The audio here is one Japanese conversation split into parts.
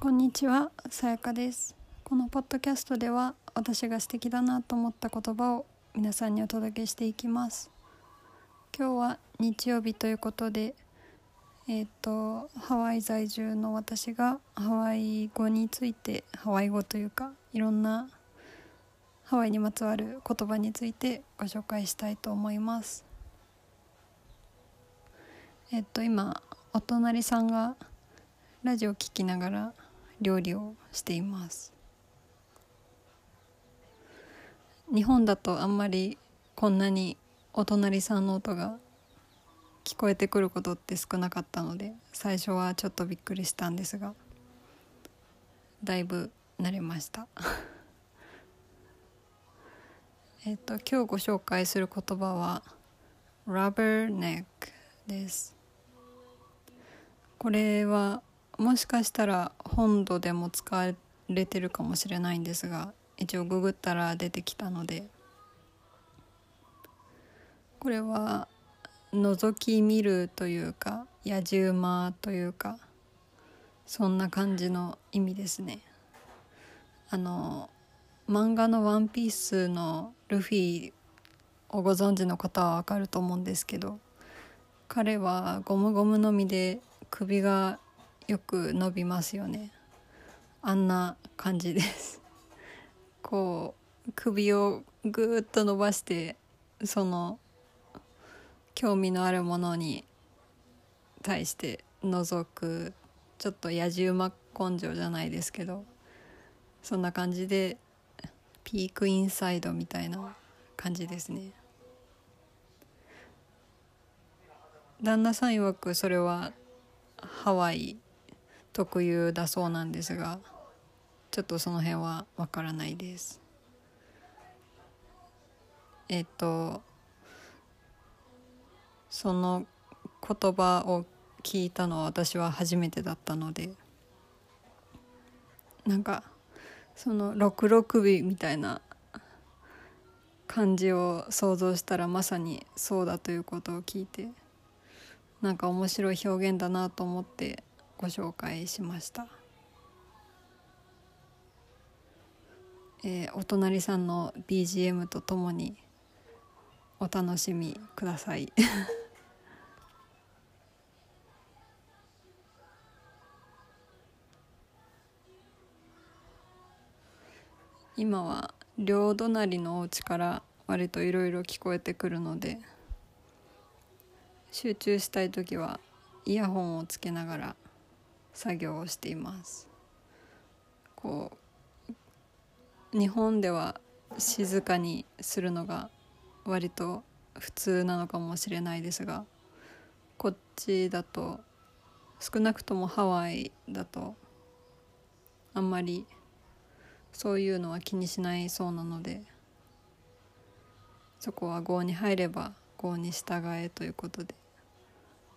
こんにちはさやかです。このポッドキャストでは私が素敵だなと思った言葉を皆さんにお届けしていきます。今日は日曜日ということでえっ、とハワイ在住の私がハワイ語についてハワイ語というかいろんなハワイにまつわる言葉についてご紹介したいと思います。えっ、と今お隣さんがラジオ聴きながら料理をしています。日本だとあんまりこんなにお隣さんの音が聞こえてくることって少なかったので最初はちょっとびっくりしたんですがだいぶ慣れました。えっと今日ご紹介する言葉は rubber neck です。これはもしかしたら本土でも使われてるかもしれないんですが一応ググったら出てきたのでこれは覗き見るというか野じ馬というかそんな感じの意味ですね。あの漫画の「ワンピースのルフィをご存知の方はわかると思うんですけど彼はゴムゴムのみで首がよく伸びますよね。あんな感じです。こう首をぐーっと伸ばしてその興味のあるものに対して覗くちょっと野じ馬根性じゃないですけどそんな感じでピークインサイドみたいな感じですね。旦那さん曰くそれはハワイ特有だそうなんですがちょっとその辺はわからないです。えっとその言葉を聞いたのは私は初めてだったのでなんかその六六尾みたいな感じを想像したらまさにそうだということを聞いてなんか面白い表現だなと思ってご紹介しました、えー、お隣さんの BGM とともにお楽しみください。今は両隣のお家から割といろいろ聞こえてくるので集中したい時はイヤホンをつけながら作業をしています。こう日本では静かにするのが割と普通なのかもしれないですがこっちだと少なくともハワイだとあんまりそういうのは気にしないそうなのでそこは郷に入れば郷に従えということで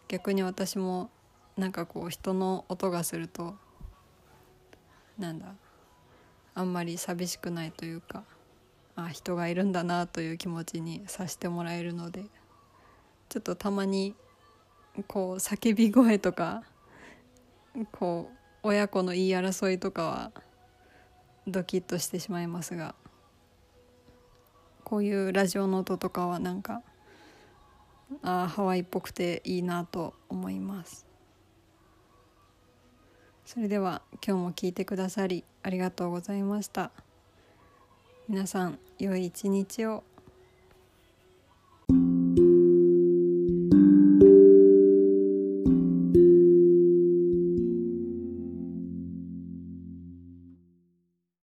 逆に私もなんかこう人の音がするとなんだあんまり寂しくないというかあ人がいるんだなという気持ちにさせてもらえるのでちょっとたまにこう叫び声とかこう親子の言い争いとかはドキッとしてしまいますがこういうラジオの音とかはなんかあハワイっぽくていいなと思います。それでは今日も聞いてくださりありがとうございました。皆さん良い一日を。